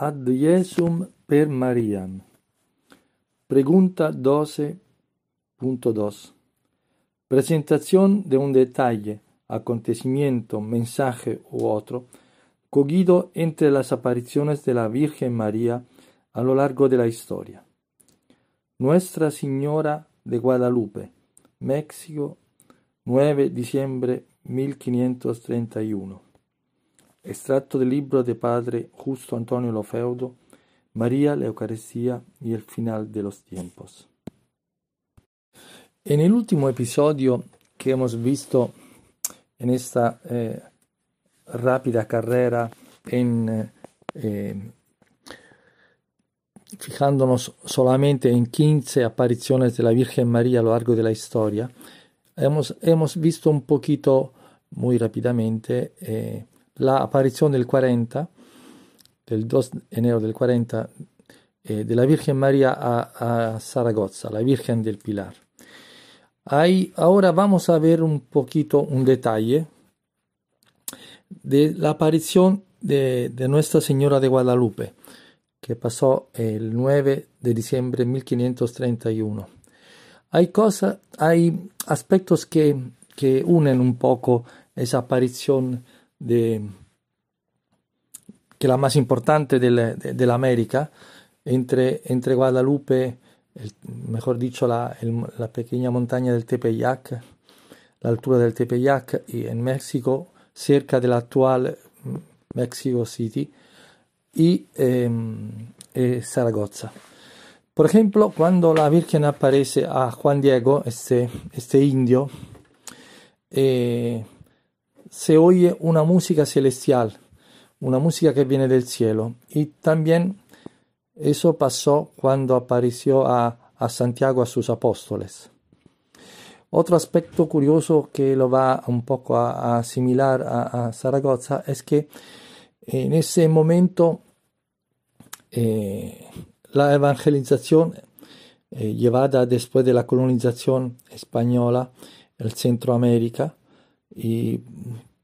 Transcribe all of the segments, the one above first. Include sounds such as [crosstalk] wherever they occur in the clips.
Ad Jesum per Mariam. Pregunta 12.2. Presentación de un detalle, acontecimiento, mensaje u otro, cogido entre las apariciones de la Virgen María a lo largo de la historia. Nuestra Señora de Guadalupe, México, 9 diciembre 1531. Extracto del libro de Padre Justo Antonio Lofeudo, María, la Eucaristía y el final de los tiempos. En el último episodio que hemos visto en esta eh, rápida carrera en eh, fijándonos solamente en 15 apariciones de la Virgen María a lo largo de la historia, hemos, hemos visto un poquito, muy rápidamente, eh, la aparición del 40, del 2 de enero del 40, eh, de la Virgen María a, a, Zaragoza, la Virgen del Pilar. Ahí, ahora vamos a ver un poquito un detalle de la aparición de, de Nuestra Señora de Guadalupe, que pasó el 9 de diciembre de 1531. Hay cosas, hay aspectos que, que unen un poco esa aparición de, que la más importante de, de, la América, entre, entre Guadalupe, el, mejor dicho, la, el, la, pequeña montaña del Tepeyac, la altura del Tepeyac, y en México, cerca de la actual Mexico City, y eh, eh, Zaragoza. Por ejemplo, cuando la Virgen aparece a Juan Diego, este, este indio, eh, se oye una música celestial, una música que viene del cielo. Y también eso pasó cuando apareció a, a Santiago a sus apóstoles. Otro aspecto curioso que lo va un poco a, a asimilar a, a, Zaragoza es que en ese momento eh, la evangelización eh, llevada después de la colonización española en Centroamérica y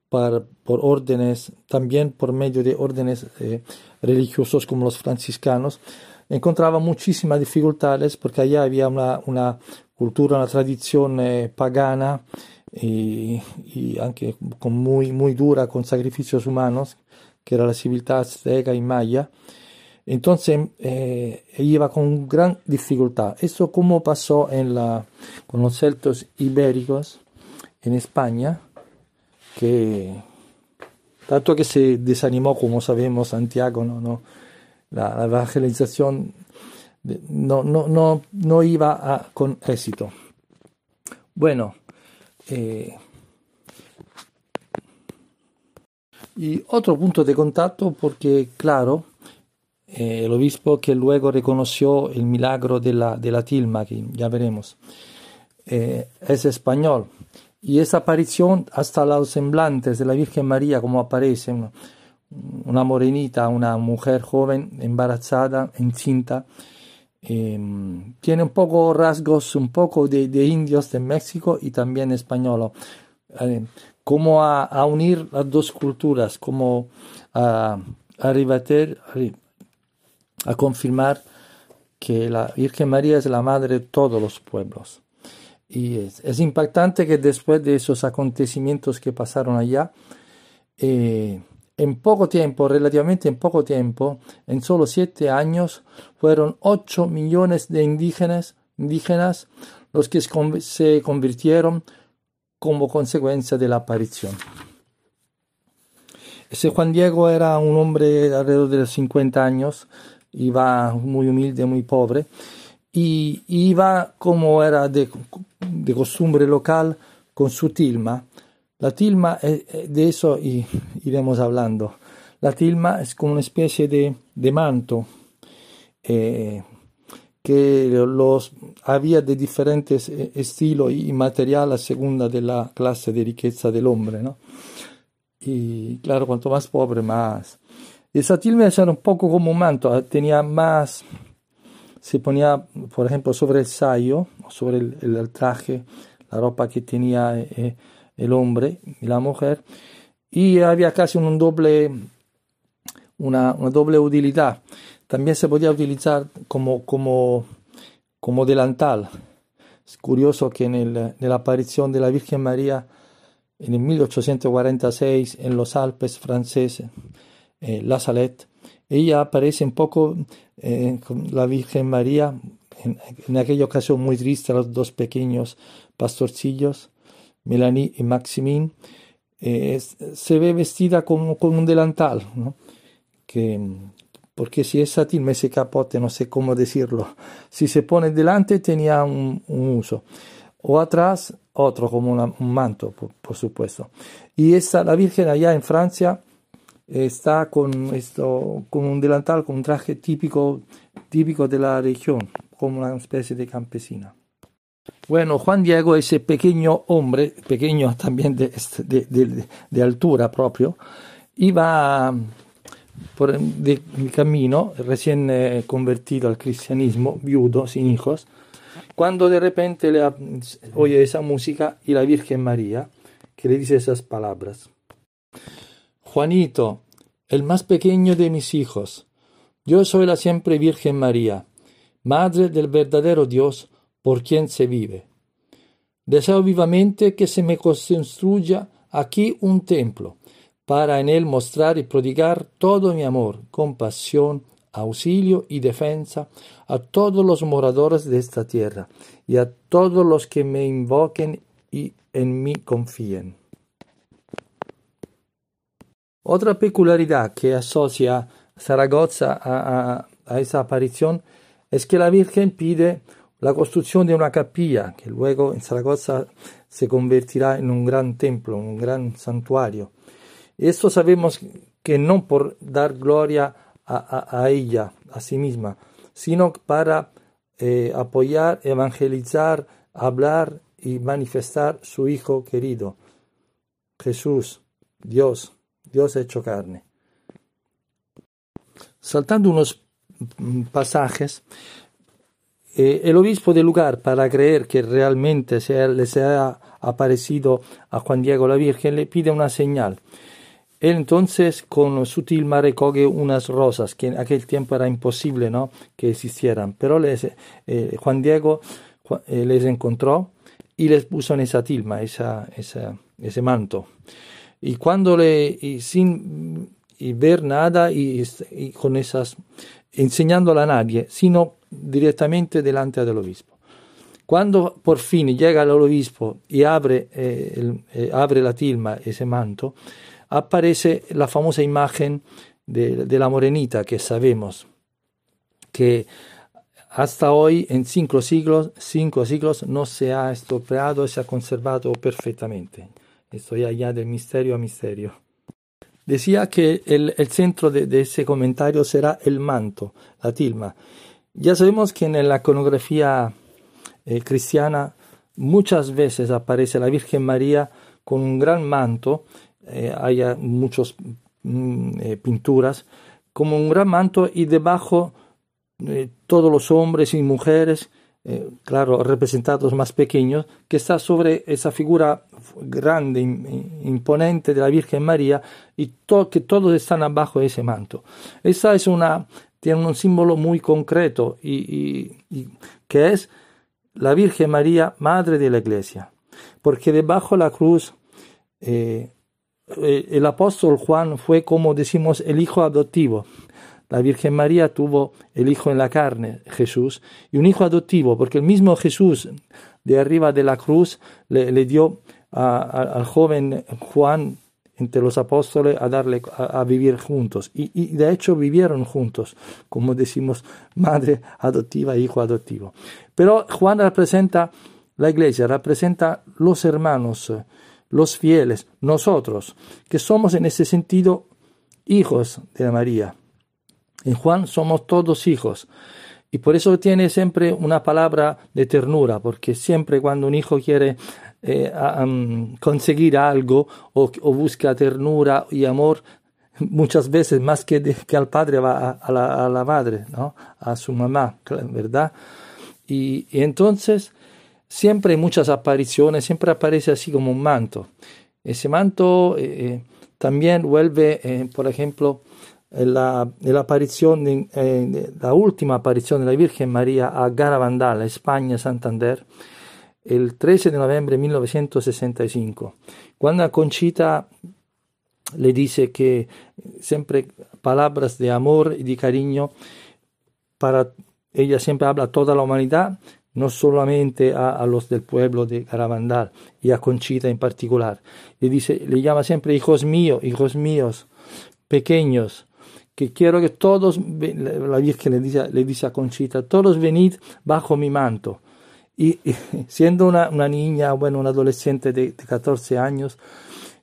por, por órdenes, también por medio de órdenes eh, religiosos como los franciscanos, encontraba muchísimas dificultades porque allá había una, una cultura, una tradición eh, pagana y, y, con muy, muy dura, con sacrificios humanos, que era la civilidad azteca y maya. Entonces eh, iba con gran dificultad. Esto como pasó en la, con los celtos ibéricos en España, que tanto que se desanimó, como sabemos, Santiago, no, no la, evangelización no, no, no, no iba a, con éxito. Bueno, eh, y otro punto de contacto, porque claro, eh, el obispo que luego reconoció el milagro de la, de la tilma, que ya veremos, eh, es español. Y esa aparición, hasta los semblantes de la Virgen María, como aparece, una, morenita, una mujer joven, embarazada, encinta, eh, tiene un poco rasgos, un poco de, indios de México y también español. Eh, como a, unir las dos culturas, como a, a a confirmar que la Virgen María es la madre de todos los pueblos. Y es, es impactante que después de esos acontecimientos que pasaron allá, eh, en poco tiempo, relativamente en poco tiempo, en solo siete años, fueron 8 millones de indígenas, indígenas los que se convirtieron como consecuencia de la aparición. Ese Juan Diego era un hombre alrededor de los 50 años, iba muy humilde, muy pobre, y iba como era de, de costumbre local con su tilma. La tilma, de eso [laughs] iremos hablando. La tilma es como una especie de, de manto eh, que los había de diferentes eh, estilos y material a segunda de la clase de riqueza del hombre, ¿no? Y claro, cuanto más pobre, más, esa tilma era un poco como un manto, ah, tenía más, se ponía, por ejemplo, sobre el sayo, sobre el, traje, la ropa que tenía eh, el hombre y la mujer, y había casi un doble, una, doble utilidad. También se podía utilizar como, como, como delantal. Es curioso que en, la aparición de la Virgen María en el 1846 en los Alpes franceses, eh, La Salette, ella aparece un poco eh, la Virgen María, en, aquella ocasión muy triste, los dos pequeños pastorcillos, Melanie y Maximin, eh, se ve vestida como con un delantal, que, porque si es satín, ese capote, no sé cómo decirlo, si se pone delante tenía un, uso, o atrás otro como un manto, por, supuesto. Y esta, la Virgen allá en Francia está con, esto, con un delantal, con un traje típico, típico de la región, como una especie de campesina. Bueno, Juan Diego, ese pequeño hombre, pequeño también de, de, altura propio, iba por el camino, recién eh, convertido al cristianismo, viudo, sin hijos, cuando de repente le oye esa música y la Virgen María, que le dice esas palabras. Juanito, el más pequeño de mis hijos, yo soy la siempre Virgen María, Madre del verdadero Dios, por quien se vive. Deseo vivamente que se me construya aquí un templo, para en él mostrar y prodigar todo mi amor, compasión, auxilio y defensa a todos los moradores de esta tierra y a todos los que me invoquen y en mí confíen. Otra peculiaridad que asocia Zaragoza a, esa aparición es que la Virgen pide la construcción de una capilla que luego en Zaragoza se convertirá en un gran templo, un gran santuario. Esto sabemos que no por dar gloria a, ella, a sí misma, sino para eh, apoyar, evangelizar, hablar y manifestar su Hijo querido, Jesús, Dios, Dios hecho carne. Saltando unos pasajes, eh, el obispo del lugar, para creer que realmente se, le se ha aparecido a Juan Diego la Virgen, le pide una señal. Él entonces con su tilma recoge unas rosas, que en aquel tiempo era imposible ¿no? que existieran, pero eh, Juan Diego eh, les encontró y les puso en esa tilma, esa, ese manto. Y cuando le, sin ver nada y, y con esas, enseñándola a nadie, sino directamente delante del obispo. Cuando por fin llega al obispo y abre, eh, eh, abre la tilma, ese manto, aparece la famosa imagen de, de, la morenita que sabemos que hasta hoy en cinco siglos, cinco siglos no se ha estropeado, se ha conservado perfectamente. Estoy allá del misterio a misterio. Decía que el, el centro de, ese comentario será el manto, la tilma. Ya sabemos que en la iconografía eh, cristiana muchas veces aparece la Virgen María con un gran manto, eh, hay muchas mm, eh, pinturas, como un gran manto y debajo todos los hombres y mujeres, claro, representados más pequeños, que está sobre esa figura grande, imponente de la Virgen María y que todos están abajo de ese manto. Esa es una tiene un símbolo muy concreto que es la Virgen María, Madre de la Iglesia. Porque debajo de la cruz eh, eh, el apóstol Juan fue, como decimos, el hijo adoptivo. La Virgen María tuvo el hijo en la carne, Jesús, y un hijo adoptivo, porque el mismo Jesús de arriba de la cruz le, dio al joven Juan entre los apóstoles a darle a, vivir juntos. Y, de hecho vivieron juntos como decimos [laughs] madre adoptiva e hijo adoptivo. Pero Juan representa la iglesia representa los hermanos los fieles nosotros que somos en ese sentido hijos de María en Juan somos todos hijos y por eso tiene siempre una palabra de ternura, porque siempre cuando un hijo quiere eh, conseguir algo o, busca ternura y amor, muchas veces más que, que al padre va a, la, madre, ¿no? a su mamá, ¿verdad? Y, entonces siempre hay muchas apariciones, siempre aparece así como un manto. Ese manto eh, eh, también vuelve, por ejemplo, la, la, eh, la última aparición de la Virgen María a Garavandal, España, Santander, el 13 de noviembre de 1965, cuando Conchita le dice que siempre palabras de amor y de cariño para ella siempre habla a toda la humanidad, no solamente a, los del pueblo de Garavandal y a Conchita en particular. Le dice, le llama siempre hijos míos, hijos míos, pequeños, que quiero que todos, la Virgen le dice, le dice a Conchita, todos venid bajo mi manto. Y, [laughs] siendo una, niña, bueno, una adolescente de, de, 14 años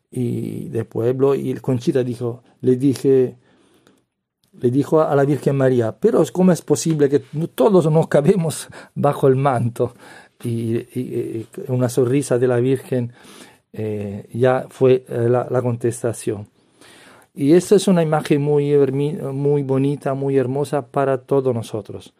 y de pueblo, y Conchita dijo, le dije, le dijo a la Virgen María, pero ¿cómo es posible que todos nos cabemos [laughs] bajo el manto? Y, una sonrisa de la Virgen eh, ya fue eh, la, contestación. Y esta es una imagen muy, muy bonita, muy hermosa para todos nosotros.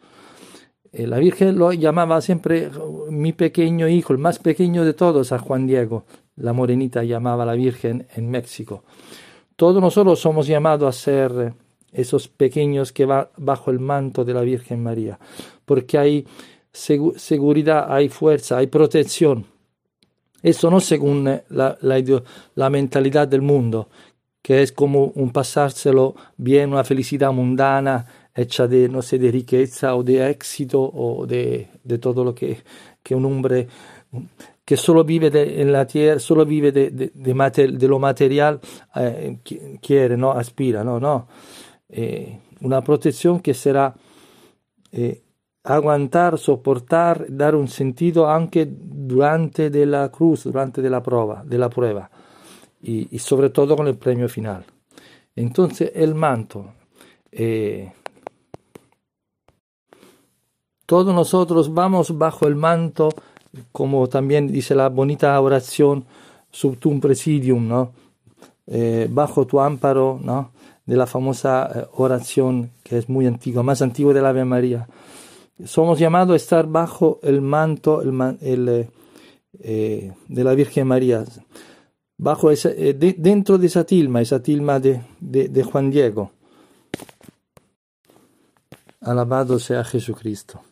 Eh, la Virgen lo llamaba siempre mi pequeño hijo, el más pequeño de todos, a Juan Diego. La morenita llamaba a la Virgen en México. Todos nosotros somos llamados a ser esos pequeños que van bajo el manto de la Virgen María, porque hay seguridad, hay fuerza, hay protección. Eso no según la, la, mentalidad del mundo, que es como un pasárselo bien, una felicidad mundana, hecha de, no sé, de riqueza o de éxito o de, de todo lo que, que, un hombre que solo vive de, en la tierra, solo vive de, de, de lo material, eh, quiere, no? Aspira, no, no. Eh, una protección que será eh, aguantar, soportar, dar un sentido anche durante la cruz, durante la prueba, de la prueba y, sobre todo con el premio final. Entonces el manto, eh, todos nosotros vamos bajo el manto, como también dice la bonita oración, sub presidium, ¿no? Eh, bajo tu amparo, ¿no? de la famosa eh, oración que es muy antigua, más antigua de la Ave María. Somos llamados a estar bajo el manto el, de la Virgen María, bajo esa, dentro de esa tilma, esa tilma de, de Juan Diego. Alabado sea Jesucristo.